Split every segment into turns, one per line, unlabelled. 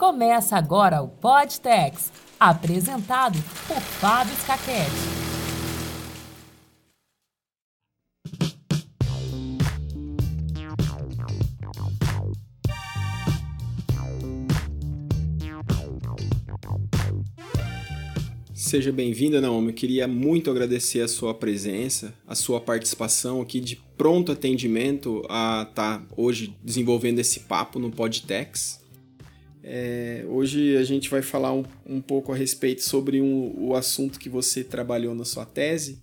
Começa agora o Podtex, apresentado por Fábio Scaquete.
Seja bem-vinda, Naomi. Eu queria muito agradecer a sua presença, a sua participação aqui de pronto atendimento a estar tá hoje desenvolvendo esse papo no Podtex. É, hoje a gente vai falar um, um pouco a respeito sobre um, o assunto que você trabalhou na sua tese,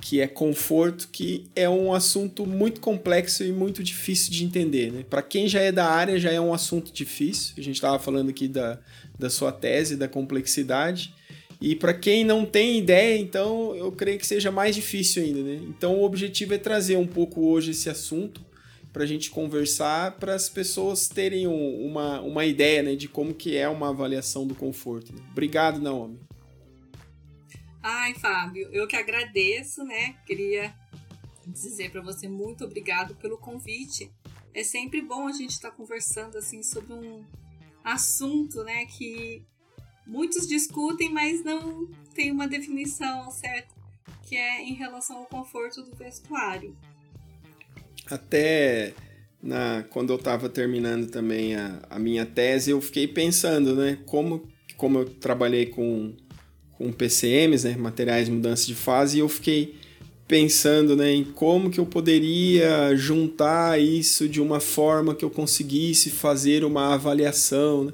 que é conforto, que é um assunto muito complexo e muito difícil de entender. Né? Para quem já é da área, já é um assunto difícil. A gente estava falando aqui da, da sua tese, da complexidade. E para quem não tem ideia, então eu creio que seja mais difícil ainda, né? Então o objetivo é trazer um pouco hoje esse assunto para a gente conversar, para as pessoas terem um, uma, uma ideia né, de como que é uma avaliação do conforto. Né? Obrigado, Naomi.
Ai, Fábio, eu que agradeço, né? Queria dizer para você muito obrigado pelo convite. É sempre bom a gente estar tá conversando assim sobre um assunto, né, que muitos discutem, mas não tem uma definição certa, que é em relação ao conforto do vestuário.
Até na, quando eu estava terminando também a, a, minha tese, eu fiquei pensando, né, como, como eu trabalhei com, com PCMs, né, materiais de mudança de fase, e eu fiquei pensando né, em como que eu poderia juntar isso de uma forma que eu conseguisse fazer uma avaliação. Né?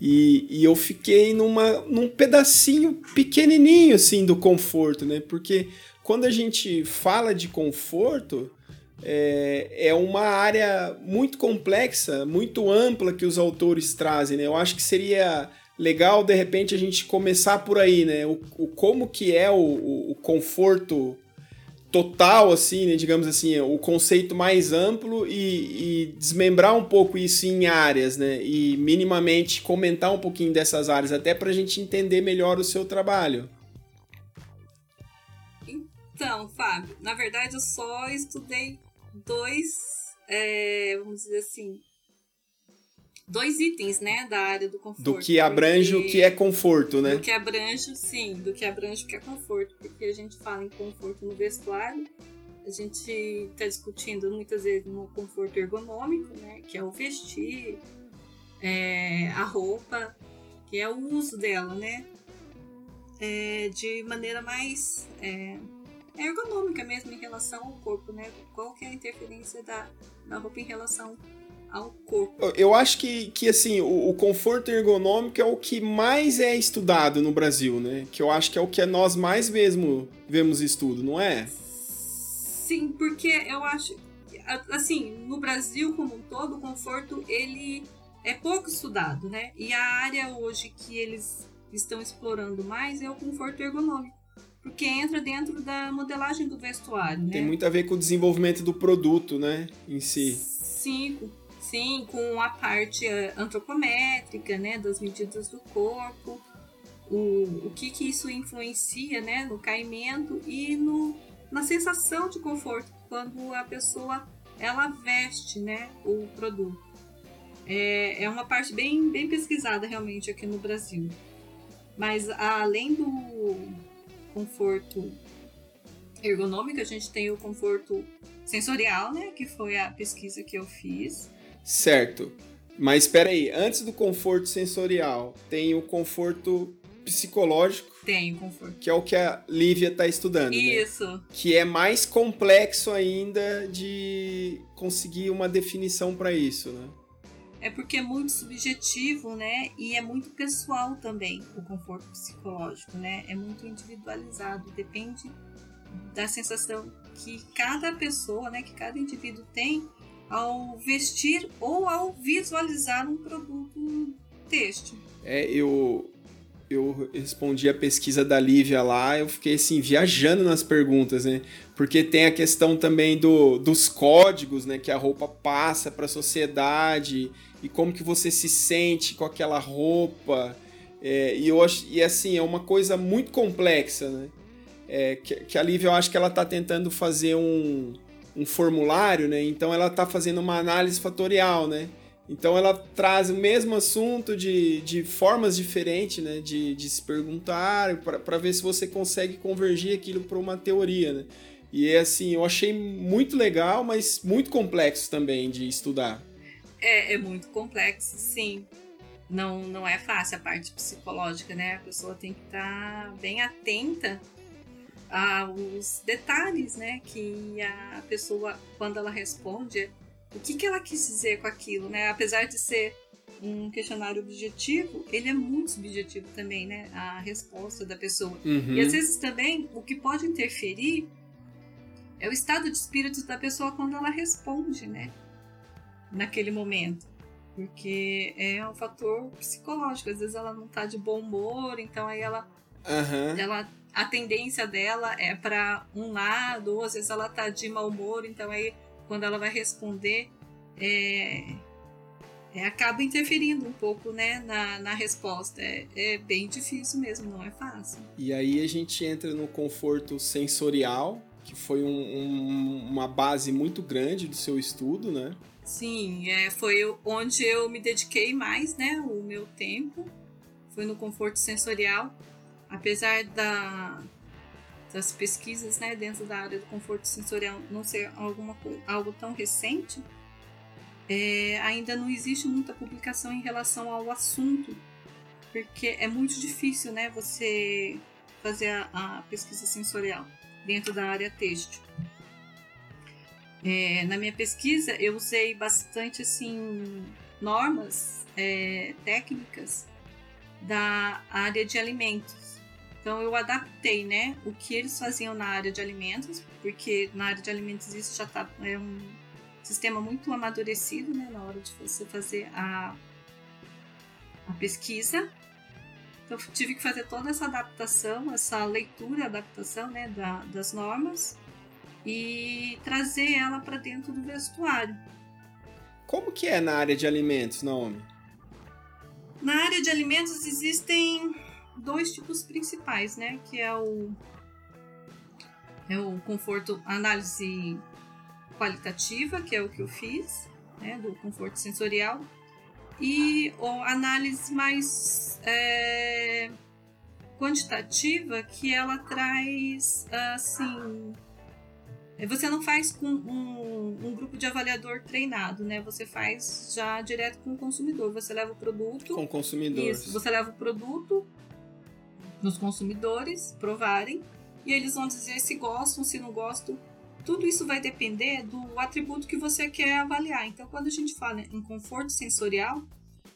E, e eu fiquei numa, num pedacinho pequenininho assim do conforto, né? Porque quando a gente fala de conforto, é, é uma área muito complexa, muito ampla que os autores trazem, né? Eu acho que seria legal, de repente, a gente começar por aí, né? O, o como que é o, o, o conforto total, assim, né, digamos assim, o conceito mais amplo e, e, desmembrar um pouco isso em áreas, né? E minimamente comentar um pouquinho dessas áreas, até para a gente entender melhor o seu trabalho.
Então, Fábio, na verdade eu só estudei dois, é, vamos dizer assim, dois itens, né, da área do conforto.
Do que abrange porque... o que é conforto, né?
Do que abrange, sim, do que abrange o que é conforto, porque a gente fala em conforto no vestuário, a gente está discutindo muitas vezes no conforto ergonômico, né, que é o vestir, é, a roupa, que é o uso dela, né, é, de maneira mais é, ergonômica mesmo em relação ao corpo, né, qual que é a interferência da, da roupa em relação ao corpo.
Eu acho que, que assim, o, o, conforto ergonômico é o que mais é estudado no Brasil, né? Que eu acho que é o que nós mais mesmo vemos estudo, não é?
Sim, porque eu acho, assim, no Brasil como um todo, o conforto, ele é pouco estudado, né? E a área hoje que eles estão explorando mais é o conforto ergonômico. Porque entra dentro da modelagem do vestuário, né?
Tem muito a ver com o desenvolvimento do produto, né? Em si.
Sim, Sim, com a parte eh, antropométrica, né, das medidas do corpo, o, o que, que isso influencia, né, no caimento e no, na sensação de conforto quando a pessoa ela veste, né, o produto. É, é uma parte bem, bem pesquisada realmente aqui no Brasil. Mas além do conforto ergonômico, a gente tem o conforto sensorial, né, que foi a pesquisa que eu fiz.
Certo. Mas espera aí, antes do conforto sensorial, tem o conforto psicológico.
Tem conforto.
Que é o que a Lívia está estudando. Né?
Isso.
Né? Que é mais complexo ainda de conseguir uma definição para isso, né?
É porque é muito subjetivo, né? E é muito pessoal também o conforto psicológico, né? É muito individualizado, depende da sensação que cada pessoa, né, que cada indivíduo tem ao vestir ou ao visualizar um produto têxtil.
É, eu eu respondi a pesquisa da Lívia lá, eu fiquei assim viajando nas perguntas, né? Porque tem a questão também do, dos códigos, né, que a roupa passa para a sociedade e como que você se sente com aquela roupa. É, e eu e assim, é uma coisa muito complexa, né? É, que, que a Lívia eu acho que ela está tentando fazer um um formulário, né? Então ela está fazendo uma análise fatorial, né? Então ela traz o mesmo assunto de, de formas diferentes, né? De, de se perguntar, para ver se você consegue convergir aquilo para uma teoria, né? E é assim, eu achei muito legal, mas muito complexo também de estudar.
É, é muito complexo, sim. Não, não é fácil a parte psicológica, né? A pessoa tem que estar tá bem atenta aos detalhes, né? Que a pessoa, quando ela responde, o que, que ela quis dizer com aquilo, né? Apesar de ser um questionário objetivo, ele é muito subjetivo também, né? A resposta da pessoa. Uhum. E às vezes também o que pode interferir é o estado de espírito da pessoa quando ela responde, né? Naquele momento. Porque é um fator psicológico. Às vezes ela não tá de bom humor, então aí ela. Uhum. ela a tendência dela é para um lado, ou às vezes ela tá de mau humor, então aí quando ela vai responder, é, é, acaba interferindo um pouco né, na, na resposta. É, é bem difícil mesmo, não é fácil.
E aí a gente entra no conforto sensorial, que foi um, um, uma base muito grande do seu estudo, né?
Sim, é, foi onde eu me dediquei mais, né? O meu tempo foi no conforto sensorial. Apesar da, das pesquisas né, dentro da área do conforto sensorial não ser alguma, algo tão recente, é, ainda não existe muita publicação em relação ao assunto, porque é muito difícil né, você fazer a, a pesquisa sensorial dentro da área têxtil. É, na minha pesquisa, eu usei bastante assim normas é, técnicas da área de alimentos então eu adaptei, né, o que eles faziam na área de alimentos, porque na área de alimentos isso já tá é um sistema muito amadurecido, né, na hora de você fazer a, a pesquisa. Então eu tive que fazer toda essa adaptação, essa leitura, adaptação, né, da, das normas e trazer ela para dentro do vestuário.
Como que é na área de alimentos, Naomi?
Na área de alimentos existem dois tipos principais, né? Que é o é o conforto, análise qualitativa, que é o que eu fiz, né, do conforto sensorial, e a análise mais é, quantitativa, que ela traz assim. Você não faz com um, um, grupo de avaliador treinado, né? Você faz já direto com o consumidor. Você leva o produto.
Com consumidores. Isso,
você leva o produto nos consumidores provarem e eles vão dizer se gostam, se não gostam. Tudo isso vai depender do atributo que você quer avaliar. Então, quando a gente fala em conforto sensorial,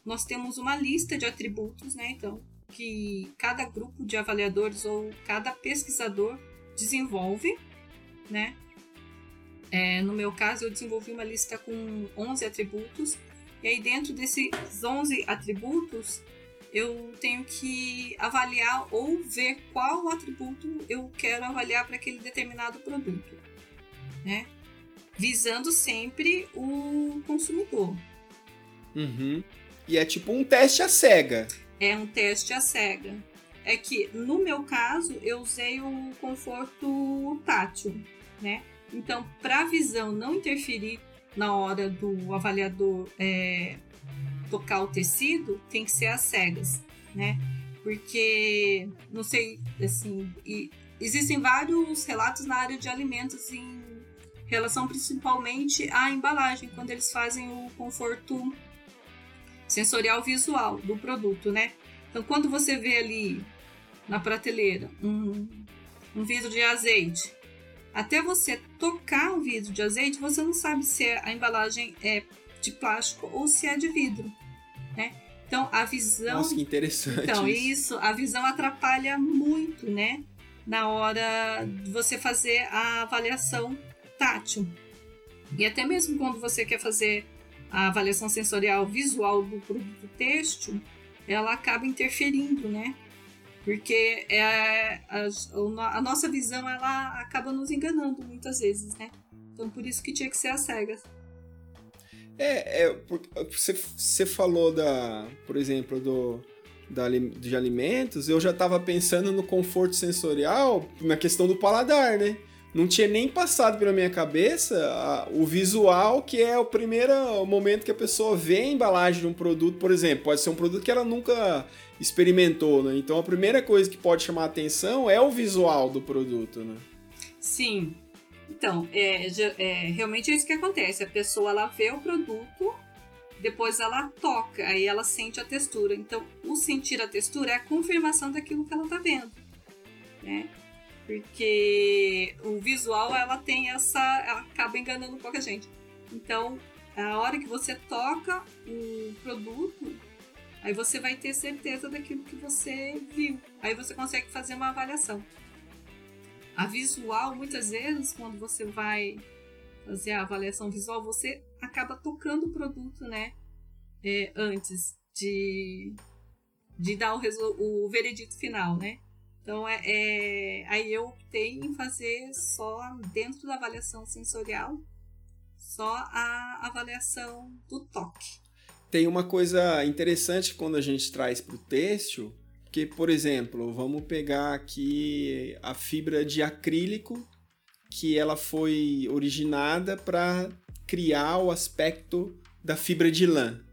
nós temos uma lista de atributos, né? Então, que cada grupo de avaliadores ou cada pesquisador desenvolve, né? É, no meu caso, eu desenvolvi uma lista com 11 atributos, e aí dentro desses 11 atributos, eu tenho que avaliar ou ver qual atributo eu quero avaliar para aquele determinado produto, né? Visando sempre o consumidor.
Uhum. E é tipo um teste à cega.
É um teste à cega. É que, no meu caso, eu usei o conforto tátil, né? Então, para a visão não interferir na hora do avaliador é, tocar o tecido tem que ser às cegas, né? Porque, não sei, assim, existem vários relatos na área de alimentos em relação principalmente à embalagem, quando eles fazem o conforto sensorial visual do produto, né? Então, quando você vê ali na prateleira um, um vidro de azeite, até você tocar o vidro de azeite, você não sabe se a embalagem é de plástico ou se é de vidro né? Então a visão.
Nossa, que interessante.
Então, isso, a visão atrapalha muito, né? Na hora de você fazer a avaliação tátil. E até mesmo quando você quer fazer a avaliação sensorial visual do produto têxtil, ela acaba interferindo, né? Porque é a, a, a, nossa visão ela acaba nos enganando muitas vezes, né? Então por isso que tinha que ser às cegas.
É, é você, você falou da, por exemplo, do, da, de alimentos, eu já estava pensando no conforto sensorial na questão do paladar, né? não tinha nem passado pela minha cabeça a, o visual, que é o primeiro momento que a pessoa vê a embalagem de um produto, por exemplo. Pode ser um produto que ela nunca experimentou, né? Então a primeira coisa que pode chamar a atenção é o visual do produto, né?
Sim. Então, é, é, realmente é isso que acontece. A pessoa ela vê o produto, depois ela toca, aí ela sente a textura. Então, o sentir a textura é a confirmação daquilo que ela está vendo, né? Porque o visual ela tem essa, ela acaba enganando um pouco a gente. Então, a hora que você toca o produto, aí você vai ter certeza daquilo que você viu. Aí você consegue fazer uma avaliação. A visual, muitas vezes, quando você vai fazer a avaliação visual, você acaba tocando o produto, né? É, antes de, de dar o, o veredito final, né? Então, é, é, aí eu optei em fazer só dentro da avaliação sensorial, só a avaliação do toque.
Tem uma coisa interessante quando a gente traz para o têxtil, que, por exemplo, vamos pegar aqui a fibra de acrílico, que ela foi originada para criar o aspecto da fibra de lã.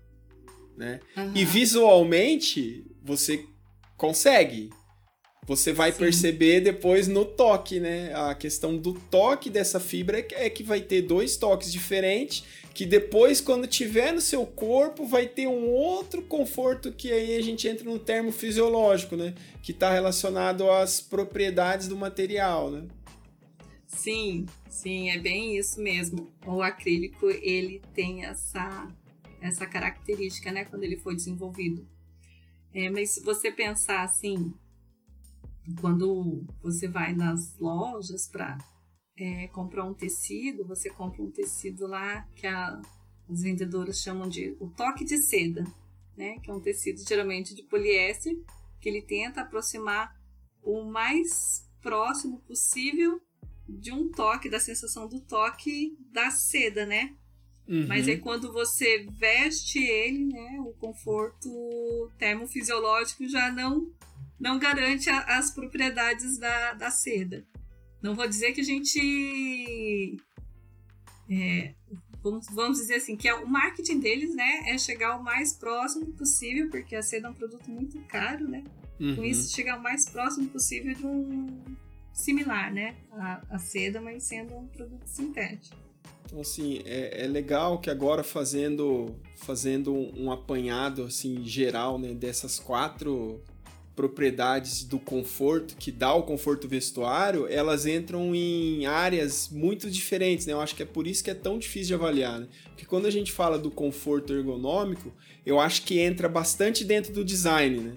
Né? Uhum. E visualmente você consegue você vai Sim. perceber depois no toque, né? A questão do toque dessa fibra é que vai ter dois toques diferentes, que depois, quando tiver no seu corpo, vai ter um outro conforto que aí a gente entra no termo fisiológico, né? Que está relacionado às propriedades do material, né?
Sim, sim, é bem isso mesmo. O acrílico, ele tem essa, essa característica, né? Quando ele foi desenvolvido. É, mas se você pensar assim, quando você vai nas lojas para é, comprar um tecido, você compra um tecido lá que a, as vendedoras chamam de o toque de seda, né? Que é um tecido geralmente de poliéster que ele tenta aproximar o mais próximo possível de um toque, da sensação do toque da seda, né? Uhum. Mas aí quando você veste ele, né, o conforto termofisiológico já não não garante a, as propriedades da, da seda. Não vou dizer que a gente. É, vamos, vamos dizer assim, que é, o marketing deles né, é chegar o mais próximo possível, porque a seda é um produto muito caro, né? Uhum. Com isso, chegar o mais próximo possível de um similar, né? A, a seda, mas sendo um produto sintético.
Então, assim, é, é, legal que agora fazendo, fazendo um apanhado, assim, geral, né, dessas quatro propriedades do conforto, que dá o conforto vestuário, elas entram em áreas muito diferentes, né? Eu acho que é por isso que é tão difícil de avaliar, né? Porque quando a gente fala do conforto ergonômico, eu acho que entra bastante dentro do design, né?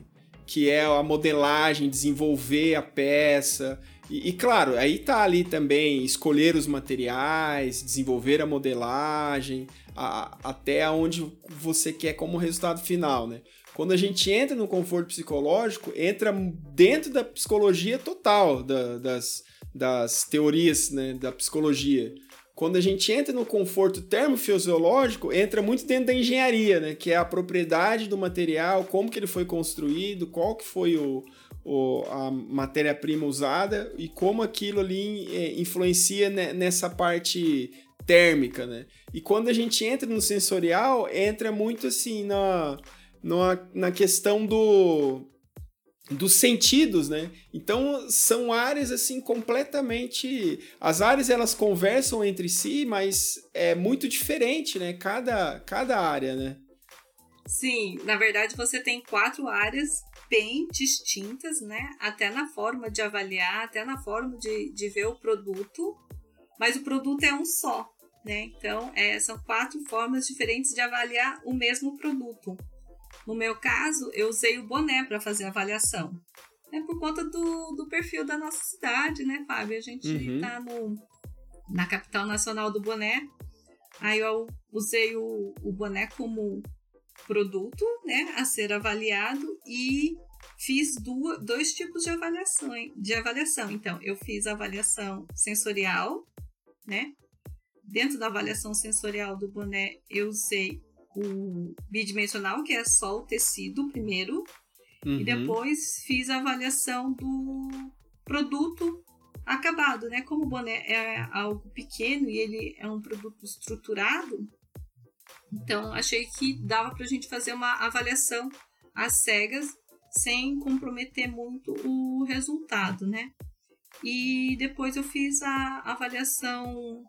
Que é a modelagem, desenvolver a peça. E, e claro, aí tá ali também escolher os materiais, desenvolver a modelagem, a, até onde você quer como resultado final, né? Quando a gente entra no conforto psicológico, entra dentro da psicologia total, da, das, das teorias né, da psicologia. Quando a gente entra no conforto termofisiológico, entra muito dentro da engenharia, né? Que é a propriedade do material, como que ele foi construído, qual que foi o, o a matéria-prima usada e como aquilo ali é, influencia nessa parte térmica, né? E quando a gente entra no sensorial, entra muito assim na na, na questão do dos sentidos, né? Então são áreas assim completamente as áreas elas conversam entre si, mas é muito diferente, né? Cada cada área, né?
Sim, na verdade você tem quatro áreas bem distintas, né? Até na forma de avaliar, até na forma de, de ver o produto, mas o produto é um só, né? Então é, são quatro formas diferentes de avaliar o mesmo produto. No meu caso, eu usei o boné para fazer a avaliação. É por conta do, do perfil da nossa cidade, né, Fábio? A gente está uhum. na capital nacional do boné. Aí eu usei o, o boné como produto, né, a ser avaliado e fiz duas, dois tipos de avaliação, de avaliação. Então, eu fiz avaliação sensorial, né? Dentro da avaliação sensorial do boné, eu usei o bidimensional, que é só o tecido primeiro, uhum. e depois fiz a avaliação do produto acabado, né? Como o boné é algo pequeno e ele é um produto estruturado, então achei que dava para a gente fazer uma avaliação às cegas sem comprometer muito o resultado, né? E depois eu fiz a avaliação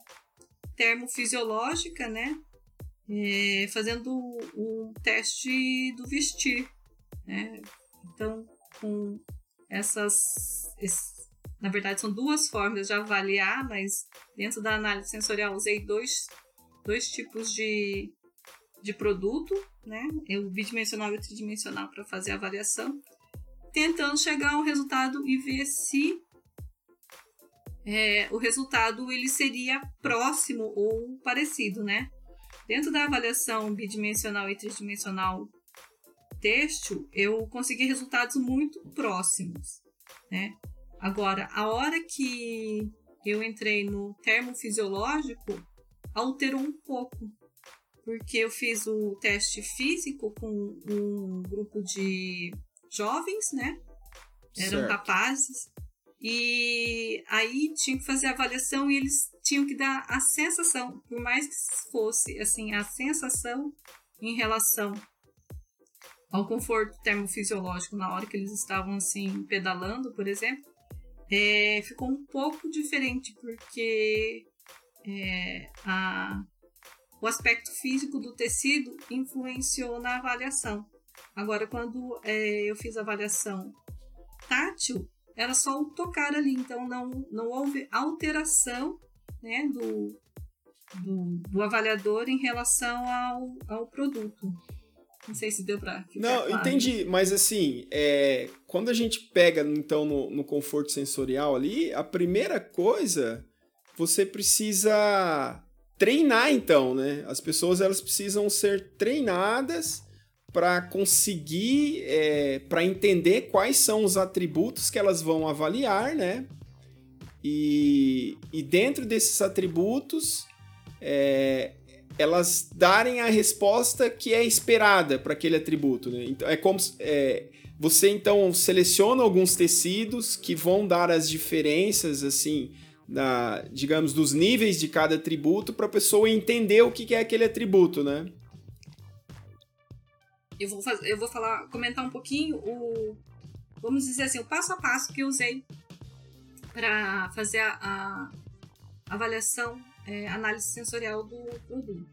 termofisiológica, né? É, fazendo o, teste do vestir, né? Então, com essas, na verdade são duas formas de avaliar, mas dentro da análise sensorial usei dois, dois tipos de, de produto, né? O bidimensional e o tridimensional para fazer a avaliação, tentando chegar a um resultado e ver se é, o resultado ele seria próximo ou parecido, né? Dentro da avaliação bidimensional e tridimensional têxtil, eu consegui resultados muito próximos, né? Agora, a hora que eu entrei no termo fisiológico, alterou um pouco, porque eu fiz o teste físico com um grupo de jovens, né? Eram certo. rapazes. E aí tinha que fazer a avaliação e eles tinham que dar a sensação, por mais que fosse assim, a sensação em relação ao conforto termofisiológico na hora que eles estavam assim pedalando, por exemplo, é, ficou um pouco diferente porque é, a, o aspecto físico do tecido influenciou na avaliação. Agora, quando é, eu fiz a avaliação tátil, era só o tocar ali, então não, não houve alteração né, do, do, do avaliador em relação ao, ao produto. Não sei se deu para
Não,
claro.
entendi, mas assim, é, quando a gente pega então no, no conforto sensorial ali, a primeira coisa você precisa treinar então, né? As pessoas elas precisam ser treinadas para conseguir, é, para entender quais são os atributos que elas vão avaliar, né? E, e dentro desses atributos, é, elas darem a resposta que é esperada para aquele atributo, né? Então, é como é, você então seleciona alguns tecidos que vão dar as diferenças, assim, da, digamos, dos níveis de cada atributo para a pessoa entender o que é aquele atributo, né?
Eu vou fazer, eu vou falar, comentar um pouquinho o, vamos dizer assim, o passo a passo que eu usei para fazer a, a, avaliação, é, análise sensorial do produto.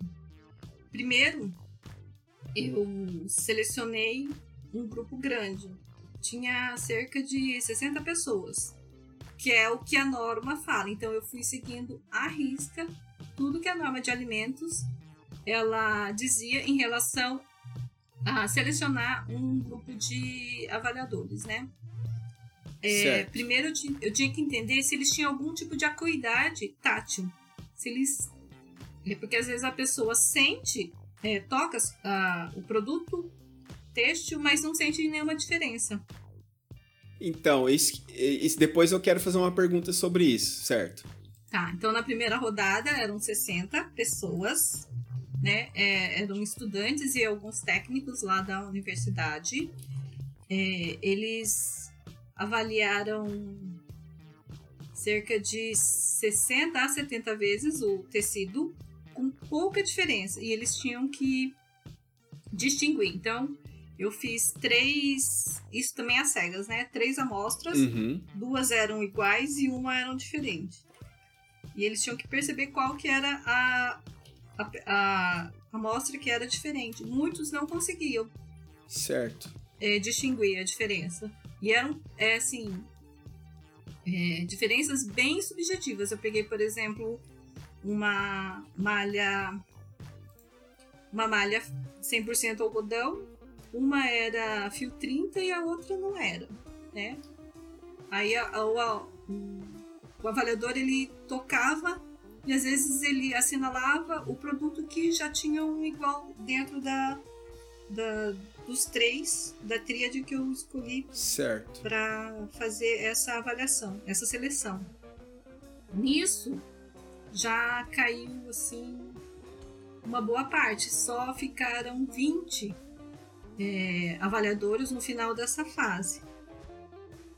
Primeiro, eu selecionei um grupo grande, tinha cerca de 60 pessoas, que é o que a norma fala. Então eu fui seguindo à risca tudo que a norma de alimentos ela dizia em relação a selecionar um grupo de avaliadores, né? É, primeiro eu tinha, eu tinha, que entender se eles tinham algum tipo de acuidade tátil. Se eles. É porque às vezes a pessoa sente, é, toca uh, o produto têxtil, mas não sente nenhuma diferença.
Então, isso, isso, depois eu quero fazer uma pergunta sobre isso, certo?
Tá, então na primeira rodada eram 60 pessoas né? É, eram estudantes e alguns técnicos lá da universidade. É, eles avaliaram cerca de 60 a 70 vezes o tecido com pouca diferença e eles tinham que distinguir. Então, eu fiz três, isso também às cegas, né? Três amostras, uhum. duas eram iguais e uma eram diferente. E eles tinham que perceber qual que era a, a, a amostra que era diferente. Muitos não conseguiam.
Certo.
É, distinguir a diferença. E eram, é, assim, é, diferenças bem subjetivas. Eu peguei, por exemplo, uma malha uma malha 100% algodão, uma era fio 30 e a outra não era, né? Aí a, a, a, o avaliador ele tocava e às vezes ele assinalava o produto que já tinha um igual dentro da, da dos três da tríade que eu escolhi para fazer essa avaliação, essa seleção. Nisso já caiu assim uma boa parte, só ficaram 20 é, avaliadores no final dessa fase.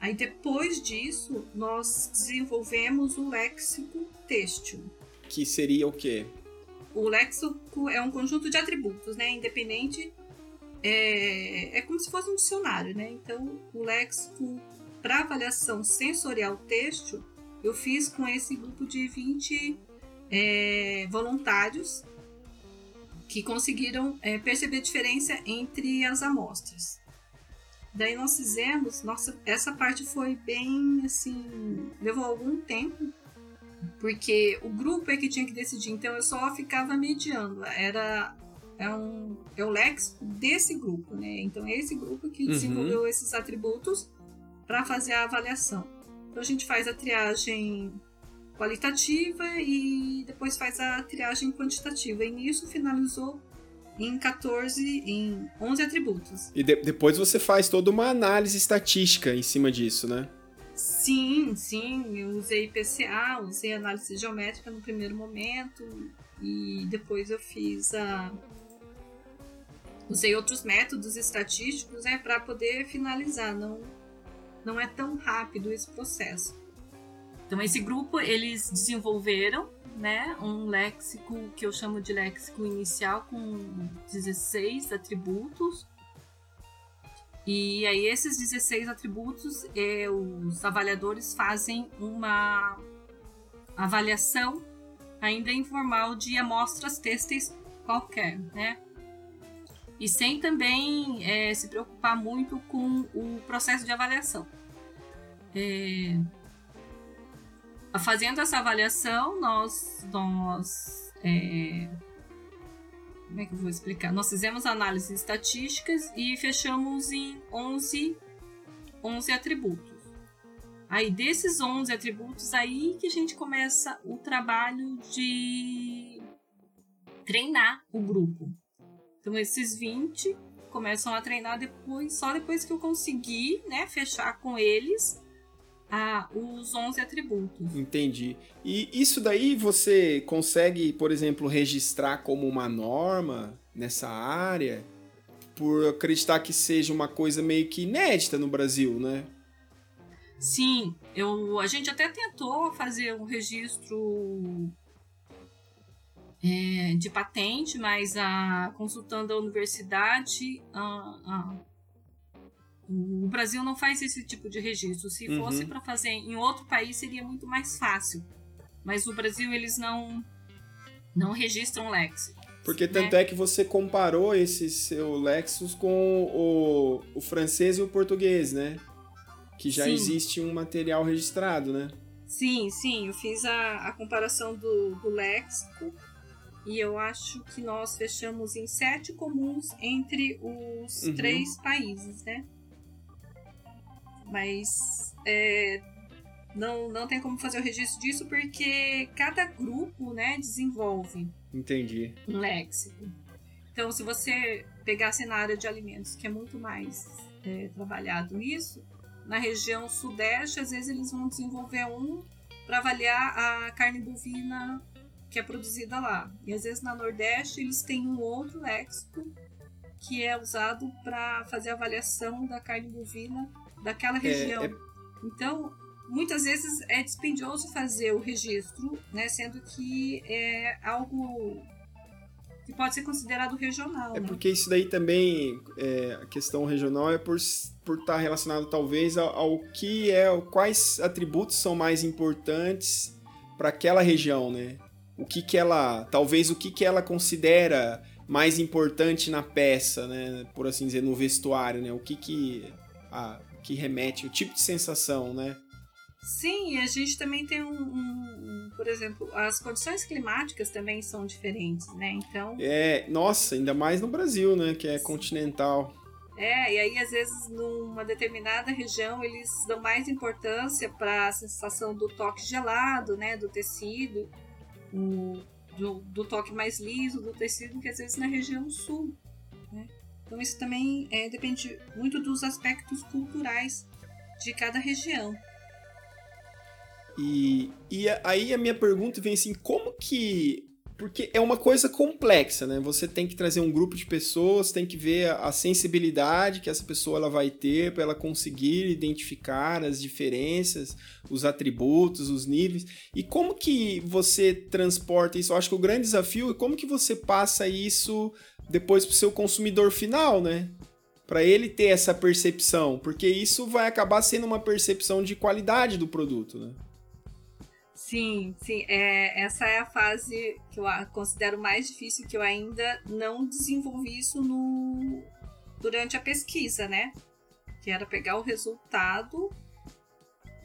Aí depois disso, nós desenvolvemos o léxico têxtil.
Que seria o quê?
O léxico é um conjunto de atributos, né? Independente. É, é como se fosse um dicionário, né? Então, o léxico para avaliação sensorial têxtil, eu fiz com esse grupo de 20 é, voluntários que conseguiram é, perceber a diferença entre as amostras. Daí nós fizemos, nossa, essa parte foi bem assim, levou algum tempo, porque o grupo é que tinha que decidir, então eu só ficava mediando, era é, um, é o léxico desse grupo, né? Então é esse grupo que uhum. desenvolveu uhum. esses atributos para fazer a avaliação. Então a gente faz a triagem qualitativa e depois faz a triagem quantitativa. E nisso finalizou em 14, em 11 atributos.
E de, depois você faz toda uma análise estatística em cima disso, né?
Sim, sim. Eu usei PCA, usei análise geométrica no primeiro momento e depois eu fiz a. Usei outros métodos estatísticos né, para poder finalizar. Não, não é tão rápido esse processo. Então, esse grupo eles desenvolveram né, um léxico que eu chamo de léxico inicial com 16 atributos. E aí esses 16 atributos, eh, os avaliadores fazem uma avaliação ainda informal de amostras têxteis qualquer, né? E sem também eh, se preocupar muito com o processo de avaliação. É, fazendo essa avaliação, nós, nós é, como é que eu vou explicar? Nós fizemos análises estatísticas e fechamos em 11, 11 atributos. Aí desses 11 atributos, aí que a gente começa o trabalho de treinar o grupo. Então esses 20 começam a treinar depois, só depois que eu conseguir, né, fechar com eles ah, os 11 atributos.
Entendi. E isso daí você consegue, por exemplo, registrar como uma norma nessa área, por acreditar que seja uma coisa meio que inédita no Brasil, né?
Sim, eu, a gente até tentou fazer um registro é, de patente, mas a, consultando a universidade, a, a o Brasil não faz esse tipo de registro. Se uhum. fosse para fazer em outro país seria muito mais fácil. Mas no Brasil eles não não registram Lexus.
Porque tanto né? é que você comparou esse seu Lexus com o, o francês e o português, né? Que já sim. existe um material registrado, né?
Sim, sim. Eu fiz a, a comparação do, do léxico e eu acho que nós fechamos em sete comuns entre os uhum. três países, né? Mas é, não, não tem como fazer o registro disso porque cada grupo né, desenvolve
Entendi.
um léxico. Então, se você pegasse na área de alimentos, que é muito mais é, trabalhado nisso, na região sudeste, às vezes eles vão desenvolver um para avaliar a carne bovina que é produzida lá. E às vezes na Nordeste eles têm um outro léxico que é usado para fazer a avaliação da carne bovina daquela é, região. É, é... Então, muitas vezes é dispendioso fazer o registro, né, sendo que é algo que pode ser considerado regional.
É
né?
porque isso daí também, é, a questão regional é por por estar tá relacionado talvez ao, ao que é, quais atributos são mais importantes para aquela região, né? O que que ela, talvez o que que ela considera mais importante na peça, né? Por assim dizer, no vestuário, né? O que que a, que remete, o tipo de sensação, né?
Sim, a gente também tem um, um, por exemplo, as condições climáticas também são diferentes, né? Então.
É, nossa, ainda mais no Brasil, né? Que é Sim. continental.
É, e aí às vezes numa determinada região eles dão mais importância para a sensação do toque gelado, né? Do tecido, o, do, do toque mais liso do tecido, que às vezes na região sul? Então isso também é, depende muito dos aspectos culturais de cada região.
E, e aí a minha pergunta vem assim, como que porque é uma coisa complexa, né? Você tem que trazer um grupo de pessoas, tem que ver a sensibilidade que essa pessoa ela vai ter para ela conseguir identificar as diferenças, os atributos, os níveis. E como que você transporta isso? Eu acho que o grande desafio é como que você passa isso depois para o seu consumidor final, né? Para ele ter essa percepção, porque isso vai acabar sendo uma percepção de qualidade do produto, né?
Sim, sim. É, essa é a fase que eu considero mais difícil, que eu ainda não desenvolvi isso no, durante a pesquisa, né? Que era pegar o resultado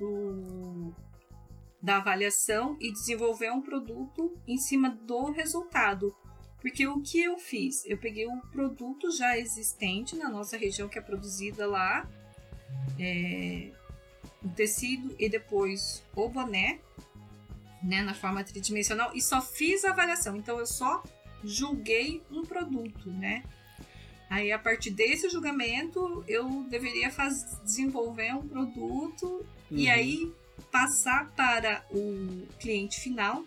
do, da avaliação e desenvolver um produto em cima do resultado. Porque o que eu fiz? Eu peguei um produto já existente na nossa região que é produzida lá, é, o tecido e depois o boné, né, na forma tridimensional e só fiz a avaliação. Então eu só julguei um produto, né? Aí a partir desse julgamento eu deveria faz, desenvolver um produto uhum. e aí passar para o cliente final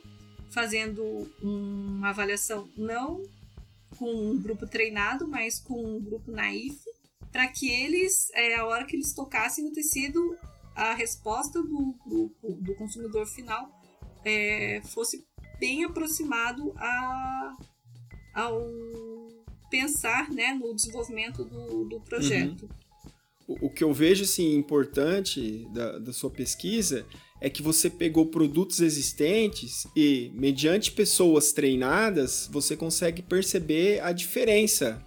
fazendo uma avaliação não com um grupo treinado, mas com um grupo naif, para que eles, é, a hora que eles tocassem o tecido, a resposta do grupo do consumidor final é, fosse bem aproximado a, ao pensar né, no desenvolvimento do, do projeto.
Uhum. O, o, que eu vejo assim, importante da, da sua pesquisa é que você pegou produtos existentes e, mediante pessoas treinadas, você consegue perceber a diferença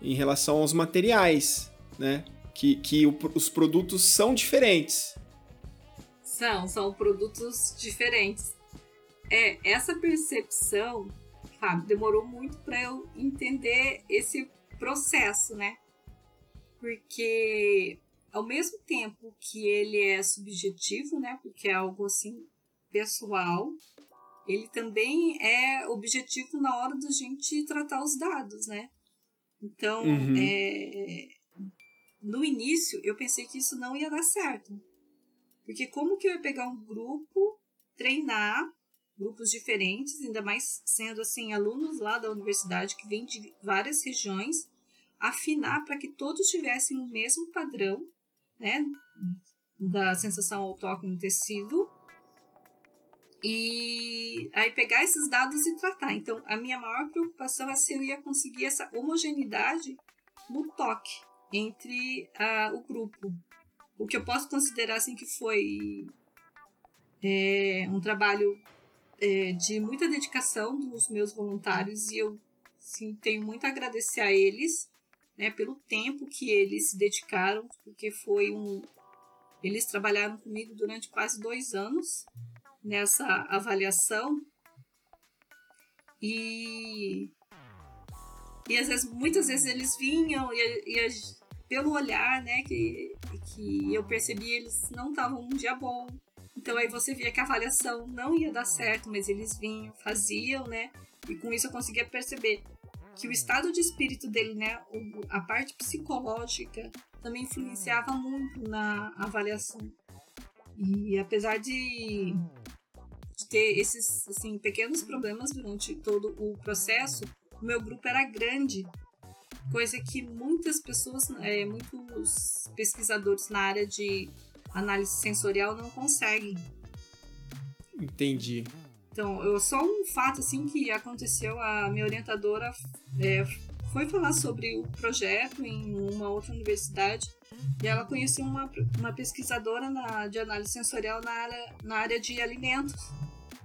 em relação aos materiais, né? Que, que o, os produtos são diferentes.
São, são produtos diferentes. É, essa percepção, Fábio, demorou muito para eu entender esse processo, né? Porque ao mesmo tempo que ele é subjetivo, né? Porque é algo assim pessoal, ele também é objetivo na hora da gente tratar os dados, né? Então, uhum. é, no início, eu pensei que isso não ia dar certo. Porque como que eu ia pegar um grupo, treinar grupos diferentes, ainda mais sendo assim alunos lá da universidade que vêm de várias regiões, afinar para que todos tivessem o mesmo padrão, né, da sensação ao toque no tecido. E aí pegar esses dados e tratar. Então, a minha maior preocupação é se eu ia conseguir essa homogeneidade no toque entre uh, o grupo o que eu posso considerar assim que foi é, um trabalho é, de muita dedicação dos meus voluntários e eu sim, tenho muito a agradecer a eles né, pelo tempo que eles se dedicaram, porque foi um. Eles trabalharam comigo durante quase dois anos nessa avaliação e e às vezes muitas vezes eles vinham e, e pelo olhar, né, que, que eu percebi, eles não estavam um dia bom. Então aí você via que a avaliação não ia dar certo, mas eles vinham, faziam, né? E com isso eu conseguia perceber que o estado de espírito dele, né, a parte psicológica também influenciava muito na avaliação. E apesar de, ter esses assim, pequenos problemas durante todo o processo, o meu grupo era grande coisa que muitas pessoas, é, muitos pesquisadores na área de análise sensorial não conseguem.
Entendi.
Então, eu, só um fato assim que aconteceu, a minha orientadora é, foi falar sobre o projeto em uma outra universidade e ela conheceu uma, uma pesquisadora na, de análise sensorial na área, na área de alimentos.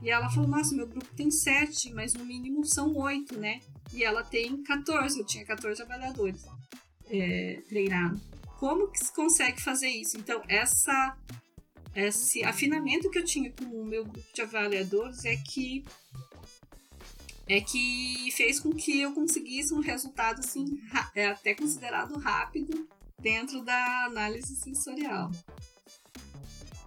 E ela falou, nossa, meu grupo tem sete, mas no mínimo são oito, né? e ela tem 14, eu tinha 14 avaliadores é, treinados. Como que se consegue fazer isso? Então, essa, esse afinamento que eu tinha com o meu grupo de avaliadores é que é que fez com que eu conseguisse um resultado assim, é até considerado rápido dentro da análise sensorial.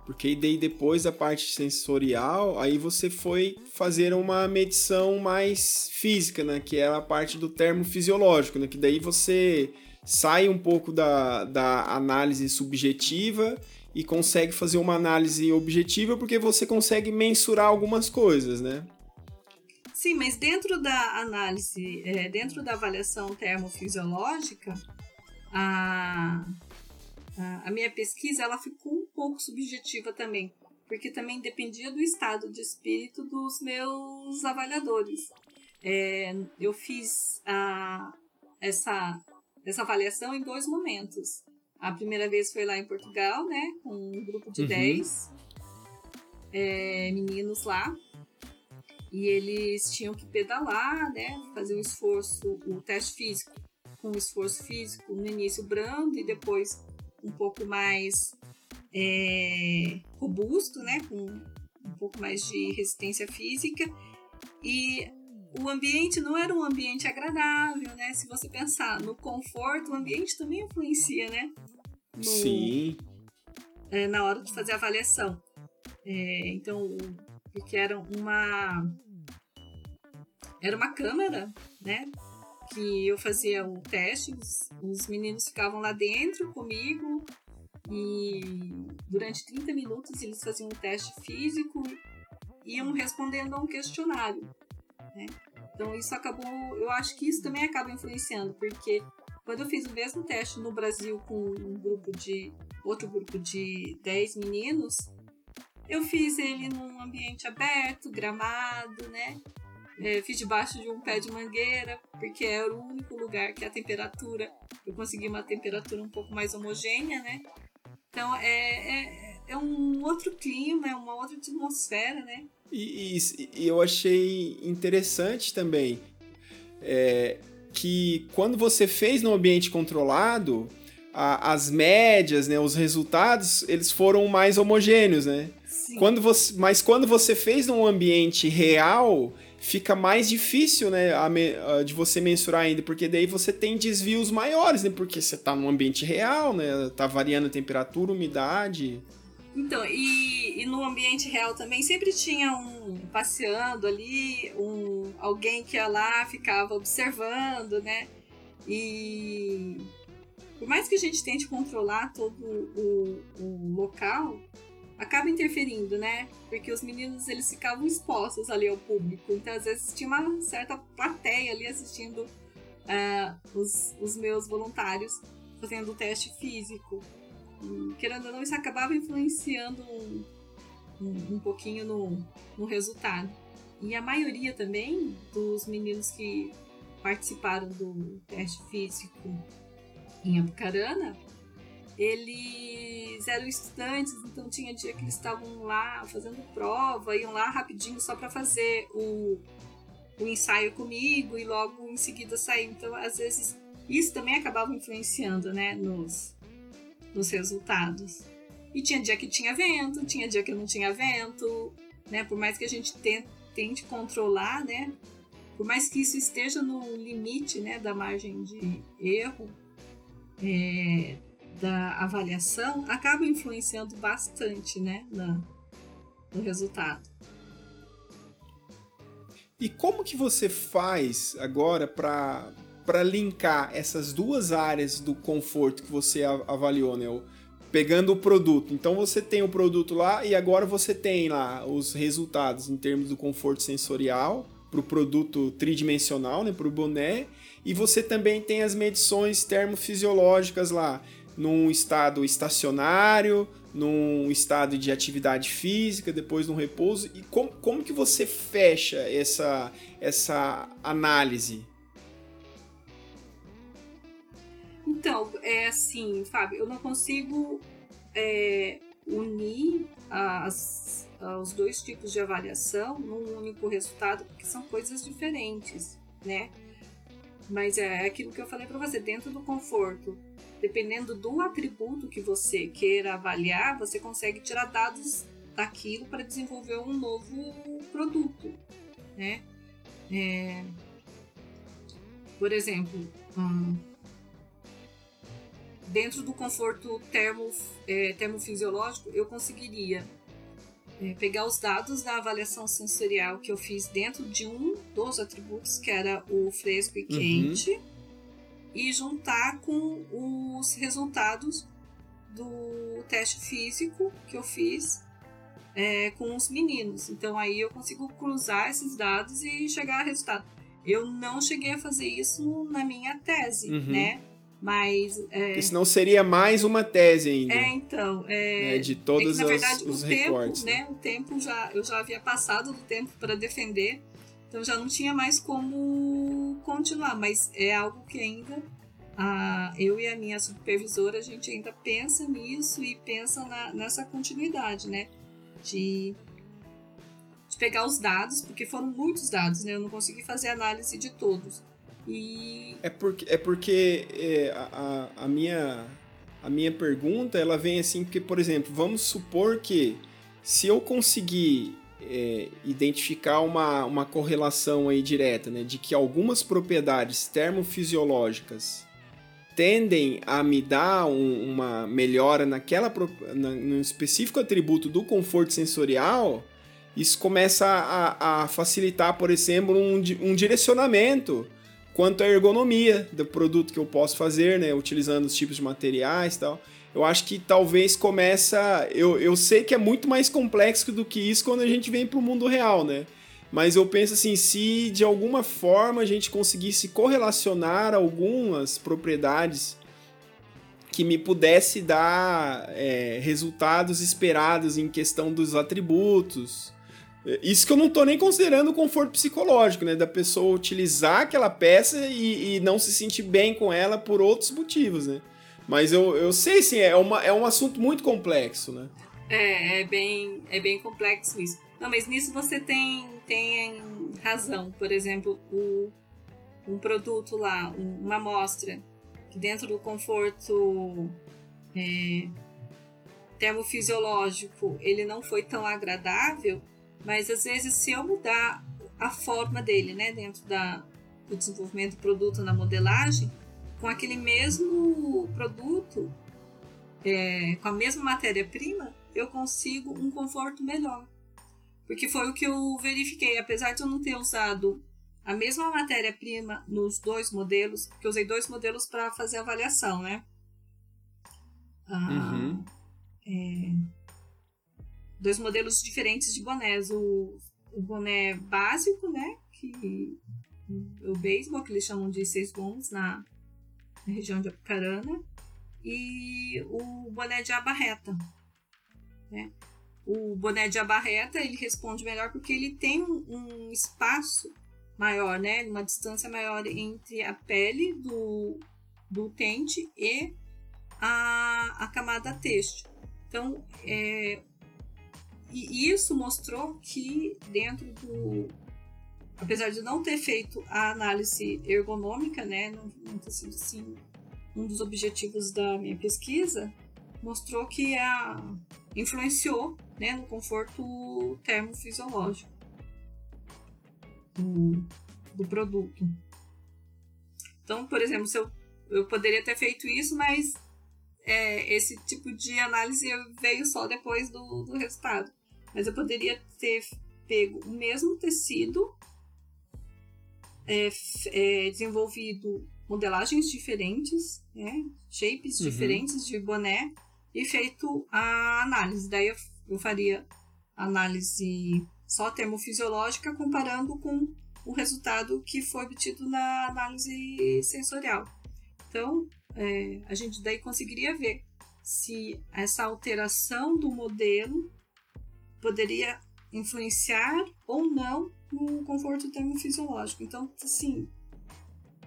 Porque daí depois da parte sensorial, aí você foi fazer uma medição mais física, né? Que é a parte do termo fisiológico, né? Que daí você sai um pouco da, da análise subjetiva e consegue fazer uma análise objetiva porque você consegue mensurar algumas coisas, né?
Sim, mas dentro da análise, é, dentro da avaliação termofisiológica, a, a, minha pesquisa ela ficou um pouco subjetiva também, porque também dependia do estado de espírito dos meus avaliadores. É, eu fiz a, essa, essa avaliação em dois momentos. A primeira vez foi lá em Portugal, né, com um grupo de uhum. 10 é, meninos lá. E eles tinham que pedalar, né, fazer um esforço, o teste físico, com um esforço físico no início brando e depois um pouco mais é, robusto, né, com um pouco mais de resistência física. E o ambiente não era um ambiente agradável, né? Se você pensar no conforto, o ambiente também influencia, né? No,
Sim.
É, na hora de fazer a avaliação. É, então, porque era uma era uma câmera, né? Que eu fazia o teste, os, os meninos ficavam lá dentro comigo e durante 30 minutos eles faziam um teste físico e iam respondendo a um questionário. Né? Então isso acabou, eu acho que isso também acaba influenciando, porque quando eu fiz o mesmo teste no Brasil com um grupo de outro grupo de 10 meninos, eu fiz ele num ambiente aberto, gramado, né? É, fiz debaixo de um pé de mangueira, porque era o único lugar que a temperatura, eu consegui uma temperatura um pouco mais homogênea, né? Então é, é, é um outro clima, é uma outra atmosfera, né?
E, e, e eu achei interessante também é, que quando você fez no ambiente controlado, a, as médias, né, os resultados, eles foram mais homogêneos, né? Sim. Quando você, mas quando você fez num ambiente real, fica mais difícil, né, a, a, de você mensurar ainda, porque daí você tem desvios maiores, né, porque você está num ambiente real, né, tá variando a temperatura, umidade.
Então, e, e, no ambiente real também sempre tinha um passeando ali, um alguém que ia lá, ficava observando, né? E por mais que a gente tente controlar todo o, o local, acaba interferindo, né? Porque os meninos eles ficavam expostos ali ao público, então às vezes tinha uma certa plateia ali assistindo uh, os, os meus voluntários fazendo o teste físico. Querendo ou não, isso acabava influenciando um, um, um pouquinho no, no resultado. E a maioria também dos meninos que participaram do teste físico em Apucarana, eles eram estudantes, então tinha dia que eles estavam lá fazendo prova, iam lá rapidinho só para fazer o, o ensaio comigo e logo em seguida sair. Então, às vezes, isso também acabava influenciando, né, nos, nos resultados. E tinha dia que tinha vento, tinha dia que não tinha vento, né? Por mais que a gente tente, controlar, né? Por mais que isso esteja no limite, né, da margem de erro, é, da avaliação, acaba influenciando bastante, né, na, no resultado.
E como que você faz agora para para linkar essas duas áreas do conforto que você avaliou, né? Pegando o produto. Então você tem o produto lá e agora você tem lá os resultados em termos do conforto sensorial para o produto tridimensional, né? Para o boné. E você também tem as medições termofisiológicas lá, num estado estacionário, num estado de atividade física, depois no repouso. E como, como que você fecha essa, essa análise?
Então, é assim, Fábio, eu não consigo é, unir as, os dois tipos de avaliação num único resultado, porque são coisas diferentes, né? Mas é aquilo que eu falei para você, dentro do conforto, dependendo do atributo que você queira avaliar, você consegue tirar dados daquilo para desenvolver um novo produto, né? É, por exemplo, hum, dentro do conforto termo, é, termofisiológico, eu conseguiria é, pegar os dados da avaliação sensorial que eu fiz dentro de um dos atributos, que era o fresco e uhum. quente, uhum. e juntar com os resultados do teste físico que eu fiz é, com os meninos. Então aí eu consigo cruzar esses dados e chegar a resultado. Eu não cheguei a fazer isso na minha tese, uhum. né? Mas. É... Porque
senão seria mais uma tese ainda.
É, então. É,
é de todos é que, na verdade, os, os
o
recortes.
Tempo, né? O tempo já. Eu já havia passado do tempo para defender. Então já não tinha mais como continuar. Mas é algo que ainda. A, eu e a minha supervisora, a gente ainda pensa nisso e pensa na, nessa continuidade, né? De de pegar os dados, porque foram muitos dados, né? Eu não consegui fazer análise de todos. E...
É porque, é porque é, a, a, minha, a minha pergunta ela vem assim, porque, por exemplo, vamos supor que se eu conseguir é, identificar uma, uma correlação aí direta, né, de que algumas propriedades termofisiológicas tendem a me dar um, uma melhora naquela na, no específico atributo do conforto sensorial, isso começa a, a facilitar, por exemplo, um, um direcionamento quanto à ergonomia do produto que eu posso fazer, né, utilizando os tipos de materiais e tal. Eu acho que talvez começa, eu, eu sei que é muito mais complexo do que isso quando a gente vem para o mundo real, né? Mas eu penso assim, se de alguma forma a gente conseguisse correlacionar algumas propriedades que me pudesse dar é, resultados esperados em questão dos atributos, isso que eu não tô nem considerando o conforto psicológico, né? Da pessoa utilizar aquela peça e, e não se sentir bem com ela por outros motivos, né? Mas eu, eu sei, sim, é, uma, é um assunto muito complexo, né?
É, é bem, é bem complexo isso. Não, mas nisso você tem, tem razão. Por exemplo, o, um produto lá, uma amostra, que dentro do conforto é, termofisiológico ele não foi tão agradável, mas às vezes, se eu mudar a forma dele, né, dentro da, do desenvolvimento do produto na modelagem, com aquele mesmo produto, é, com a mesma matéria-prima, eu consigo um conforto melhor. Porque foi o que eu verifiquei. Apesar de eu não ter usado a mesma matéria-prima nos dois modelos, porque eu usei dois modelos para fazer a avaliação, né? Ah, uhum. é, dois modelos diferentes de bonés. O, o boné básico, né? Que o beisebol, que eles chamam de seis bons na, na região de Apucarana. E o boné de aba reta. Né? O boné de aba reta, ele responde melhor porque ele tem um, um espaço maior, né? Uma distância maior entre a pele do, do tente e a, a camada têxtil. Então, é, e isso mostrou que dentro do. Apesar de não ter feito a análise ergonômica, né, não, não ter sido assim um dos objetivos da minha pesquisa, mostrou que a, influenciou né, no conforto termofisiológico do, do produto. Então, por exemplo, eu, eu poderia ter feito isso, mas é, esse tipo de análise veio só depois do, do resultado. Mas eu poderia ter pego o mesmo tecido, é, é, desenvolvido modelagens diferentes, né, shapes uhum. diferentes de boné e feito a análise. Daí eu, faria análise só termofisiológica comparando com o resultado que foi obtido na análise sensorial. Então, é, a gente daí conseguiria ver se essa alteração do modelo poderia influenciar ou não no conforto termofisiológico. Então, assim,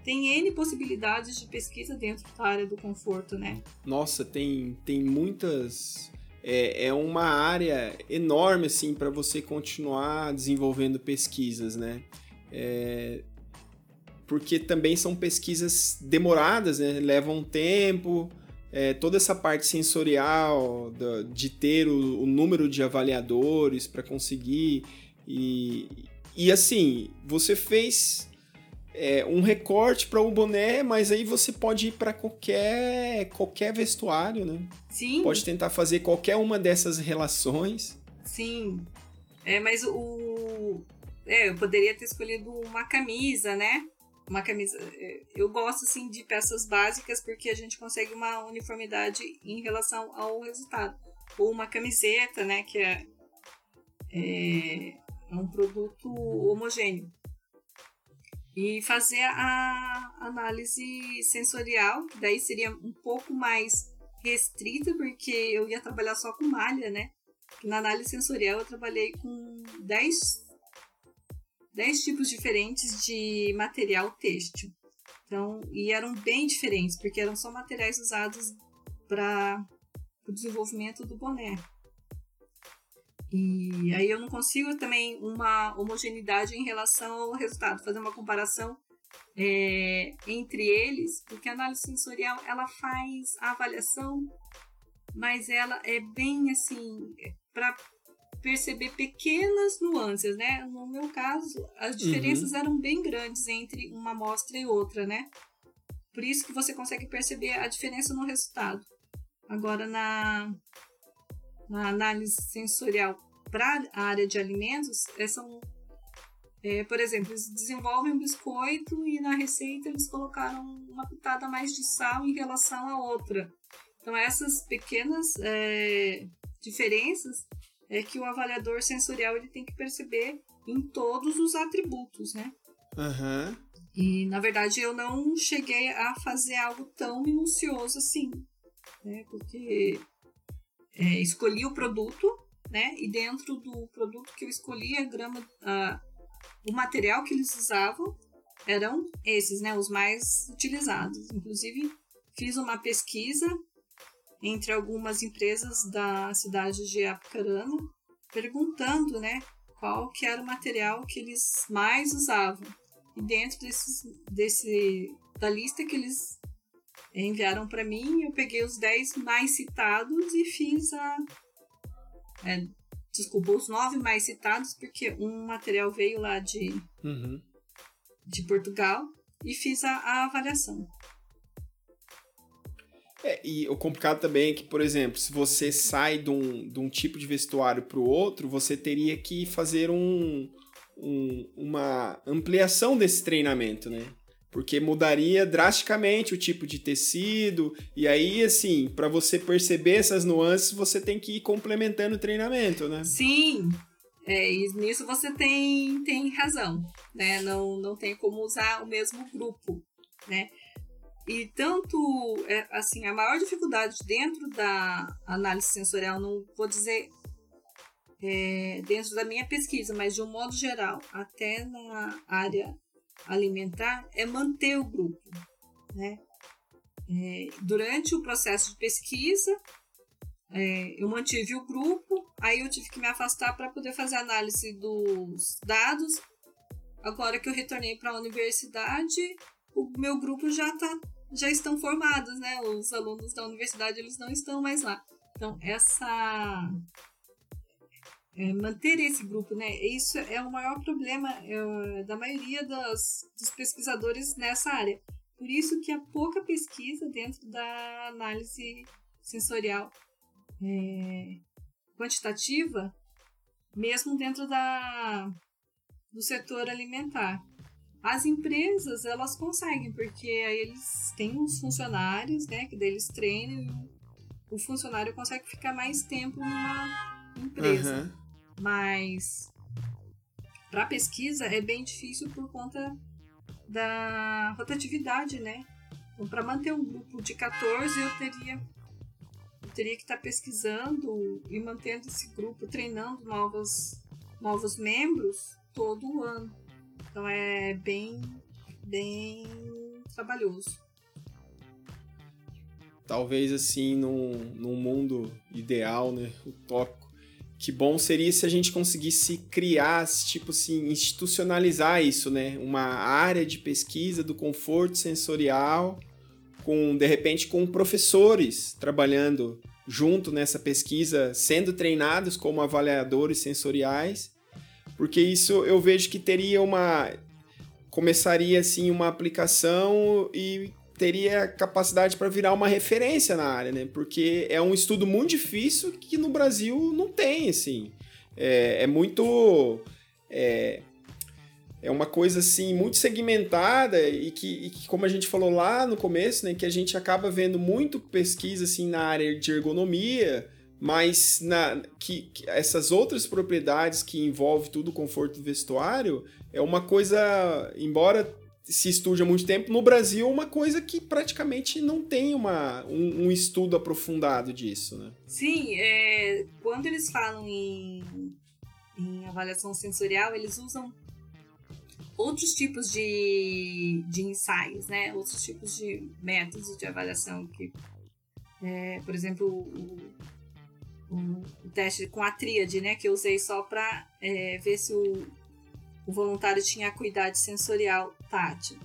tem N possibilidades de pesquisa dentro da área do conforto, né?
Nossa, tem, tem muitas. É, é uma área enorme, assim, para você continuar desenvolvendo pesquisas, né? É, porque também são pesquisas demoradas, né? Levam tempo, é, toda essa parte sensorial da, de ter o, o, número de avaliadores para conseguir e, e assim você fez é, um recorte para o boné, mas aí você pode ir para qualquer qualquer vestuário, né?
Sim.
Pode tentar fazer qualquer uma dessas relações.
Sim. É, mas o é, eu poderia ter escolhido uma camisa, né? Uma camisa. É, eu gosto assim de peças básicas porque a gente consegue uma uniformidade em relação ao resultado. Ou uma camiseta, né, que é é, é um produto homogêneo. E fazer a análise sensorial, que daí seria um pouco mais restrita, porque eu ia trabalhar só com malha, né? Na análise sensorial eu trabalhei com 10, 10 tipos diferentes de material têxtil. Então, e eram bem diferentes, porque eram só materiais usados para o desenvolvimento do boné. E aí eu não consigo também uma homogeneidade em relação ao resultado, fazer uma comparação é, entre eles, porque a análise sensorial ela faz a avaliação, mas ela é bem assim para perceber pequenas nuances, né? No meu caso, as diferenças uhum. eram bem grandes entre uma amostra e outra, né? Por isso que você consegue perceber a diferença no resultado. Agora, na, na análise sensorial para a área de alimentos, é, são, é, por exemplo, eles desenvolvem um biscoito e na receita eles colocaram uma pitada mais de sal em relação à outra. Então, essas pequenas é, diferenças é que o avaliador sensorial ele tem que perceber em todos os atributos, né?
Uhum.
E, na verdade, eu não cheguei a fazer algo tão minucioso assim, né? Porque é, escolhi o produto, né? E dentro do produto que eu escolhi, a grama, a, o material que eles usavam eram esses, né? Os mais utilizados. Inclusive, fiz uma pesquisa entre algumas empresas da cidade de Apucarana, perguntando, né, qual que era o material que eles mais usavam. E dentro desses, desse, da lista que eles enviaram para mim, eu peguei os 10 mais citados e fiz a. É, desculpa, os 9 mais citados, porque um material veio lá de,
uhum.
de Portugal e fiz a, a avaliação.
É, e o complicado também é que, por exemplo, se você sai de um, de um tipo de vestuário para o outro, você teria que fazer um, um, uma ampliação desse treinamento, né? Porque mudaria drasticamente o tipo de tecido, e aí, assim, para você perceber essas nuances, você tem que ir complementando o treinamento, né?
Sim, é, e nisso você tem, tem razão, né? Não, não tem como usar o mesmo grupo, né? E tanto, é, assim, a maior dificuldade dentro da análise sensorial, não vou dizer é, dentro da minha pesquisa, mas de um modo geral, até na área alimentar, é manter o grupo, né? É, durante o processo de pesquisa, é, eu mantive o grupo, aí eu tive que me afastar para poder fazer análise dos dados. Agora que eu retornei para a universidade, o meu grupo já está já estão formados, né? Os alunos da universidade eles não estão mais lá. Então essa é, manter esse grupo, né? Isso é o maior problema é, da maioria das, dos pesquisadores nessa área. Por isso que há pouca pesquisa dentro da análise sensorial é, quantitativa, mesmo dentro da, do setor alimentar. As empresas, elas conseguem, porque aí eles têm uns funcionários, né, que deles treinam e o funcionário consegue ficar mais tempo numa empresa. Uhum. Mas para pesquisa é bem difícil por conta da rotatividade, né? Então, para manter um grupo de 14, eu teria eu teria que estar tá pesquisando e mantendo esse grupo, treinando novos novos membros todo ano. Então é bem, bem trabalhoso.
Talvez assim, num, num mundo ideal, né, utópico, que bom seria se a gente conseguisse criar, tipo assim, institucionalizar isso, né? Uma área de pesquisa do conforto sensorial, com de repente com professores trabalhando junto nessa pesquisa, sendo treinados como avaliadores sensoriais porque isso eu vejo que teria uma começaria assim uma aplicação e teria capacidade para virar uma referência na área, né? Porque é um estudo muito difícil que no Brasil não tem, assim. É, é muito é, é uma coisa assim muito segmentada e que, e que, como a gente falou lá no começo, né, que a gente acaba vendo muito pesquisa assim na área de ergonomia, mas na, que, que, essas outras propriedades que envolvem tudo o conforto do vestuário é uma coisa, embora se estude há muito tempo, no Brasil é uma coisa que praticamente não tem uma, um, um estudo aprofundado disso, né?
Sim, é, quando eles falam em, em avaliação sensorial, eles usam outros tipos de, de ensaios, né? Outros tipos de métodos de avaliação que, é, por exemplo, o, o, teste com a tríade, né? Que eu usei só para é, ver se o, o voluntário tinha acuidade sensorial tátil,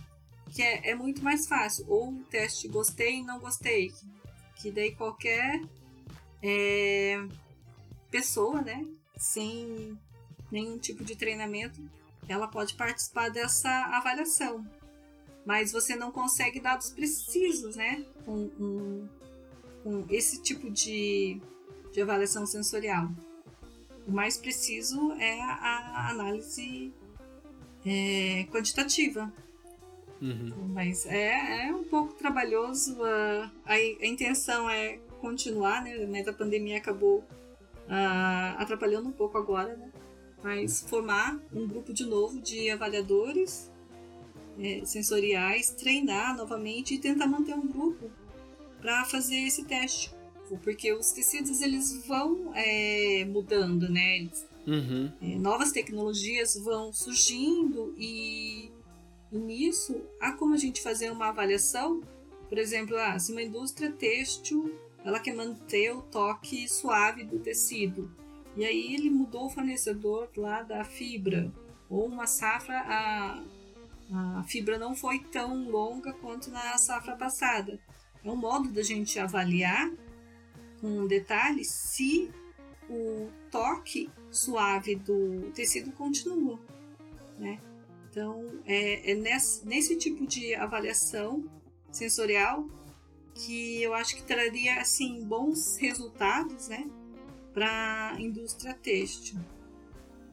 que é, é muito mais fácil. Ou o teste gostei e não gostei, que daí qualquer é, pessoa, né? Sem nenhum tipo de treinamento ela pode participar dessa avaliação. Mas você não consegue dados precisos, né? Com, com, com esse tipo de, de avaliação sensorial. O mais preciso é a, análise é, quantitativa. Uhum. Mas é, é um pouco trabalhoso. A, a, a, intenção é continuar, né? A pandemia acabou uh, atrapalhando um pouco agora, né? mas formar um grupo de novo de avaliadores é, sensoriais, treinar novamente e tentar manter um grupo para fazer esse teste, porque os tecidos eles vão é, mudando, né? Uhum. é, novas tecnologias vão surgindo e, e, nisso há como a gente fazer uma avaliação, por exemplo, ah, se uma indústria têxtil ela quer manter o toque suave do tecido, e aí ele mudou o fornecedor lá da fibra. Ou uma safra, a, a fibra não foi tão longa quanto na safra passada. É um modo da gente avaliar com detalhe se o toque suave do tecido continua. Né? Então, é, é nesse, nesse tipo de avaliação sensorial que eu acho que traria assim bons resultados, né? para a indústria têxtil.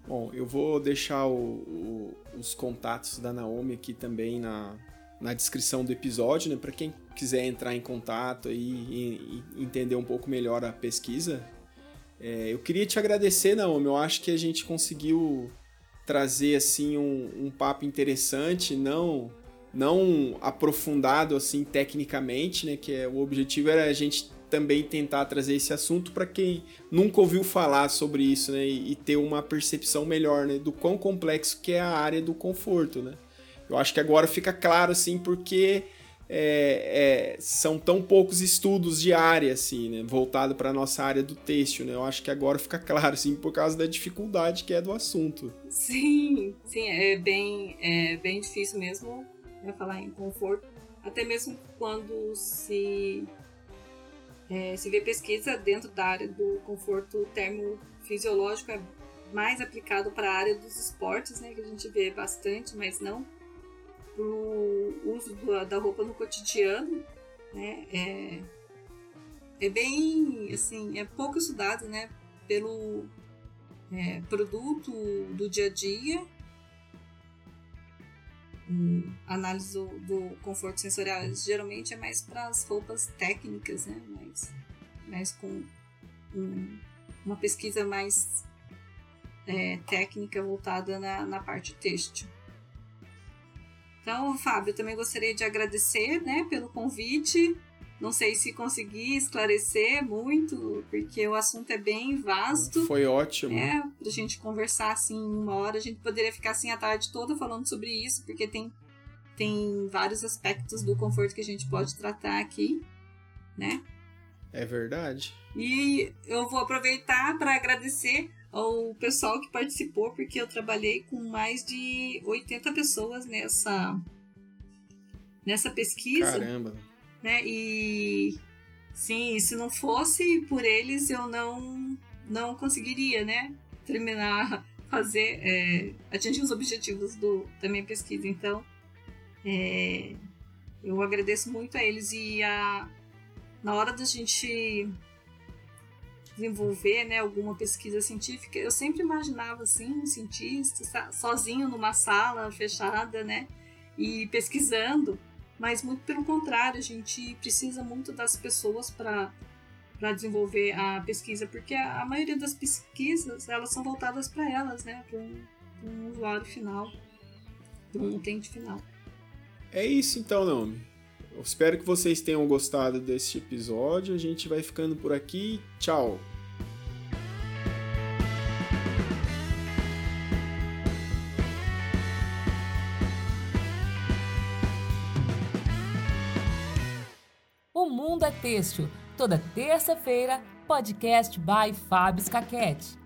Bom, eu vou deixar o, o, os contatos da Naomi aqui também na, na descrição do episódio, né? Para quem quiser entrar em contato e, e, entender um pouco melhor a pesquisa. É, eu queria te agradecer, Naomi. Eu acho que a gente conseguiu trazer assim um, um papo interessante, não não aprofundado assim tecnicamente, né? Que é, o objetivo era a gente também tentar trazer esse assunto para quem nunca ouviu falar sobre isso, né? E, e, ter uma percepção melhor, né? Do quão complexo que é a área do conforto, né? Eu acho que agora fica claro, assim, porque é, é, são tão poucos estudos de área, assim, né? Voltado para nossa área do têxtil, né? Eu acho que agora fica claro, assim, por causa da dificuldade que é do assunto.
Sim, sim, é bem, é bem difícil mesmo né, falar em conforto. Até mesmo quando se é, se vê pesquisa dentro da área do conforto termofisiológico é mais aplicado para a área dos esportes, né, que a gente vê bastante, mas não para o uso da roupa no cotidiano, né, é, é bem, assim, é pouco estudado, né, pelo é, produto do dia a dia análise do, do, conforto sensorial geralmente é mais para as roupas técnicas, né? Mais, mais com um, uma pesquisa mais é, técnica voltada na, na parte têxtil. Então, Fábio, também gostaria de agradecer né, pelo convite. Não sei se consegui esclarecer muito, porque o assunto é bem vasto.
Foi ótimo.
É, pra gente conversar assim uma hora. A gente poderia ficar assim a tarde toda falando sobre isso, porque tem, tem vários aspectos do conforto que a gente pode tratar aqui, né?
É verdade.
E eu vou aproveitar para agradecer ao pessoal que participou, porque eu trabalhei com mais de 80 pessoas nessa, nessa pesquisa.
Caramba!
né? E sim, se não fosse por eles, eu não não conseguiria, né? Terminar, fazer, é, atingir os objetivos do, da minha pesquisa. Então, é, eu agradeço muito a eles e a, na hora da gente desenvolver né, alguma pesquisa científica, eu sempre imaginava assim, um cientista sozinho numa sala fechada, né, e pesquisando mas muito pelo contrário, a gente precisa muito das pessoas para para desenvolver a pesquisa, porque a, a, maioria das pesquisas elas são voltadas para elas, né, para um, um, usuário final, para um utente final.
É isso então, Naomi. Eu espero que vocês tenham gostado deste episódio. A gente vai ficando por aqui. Tchau!
O Mundo é Têxtil, toda terça-feira, podcast by Fábio Scaquete.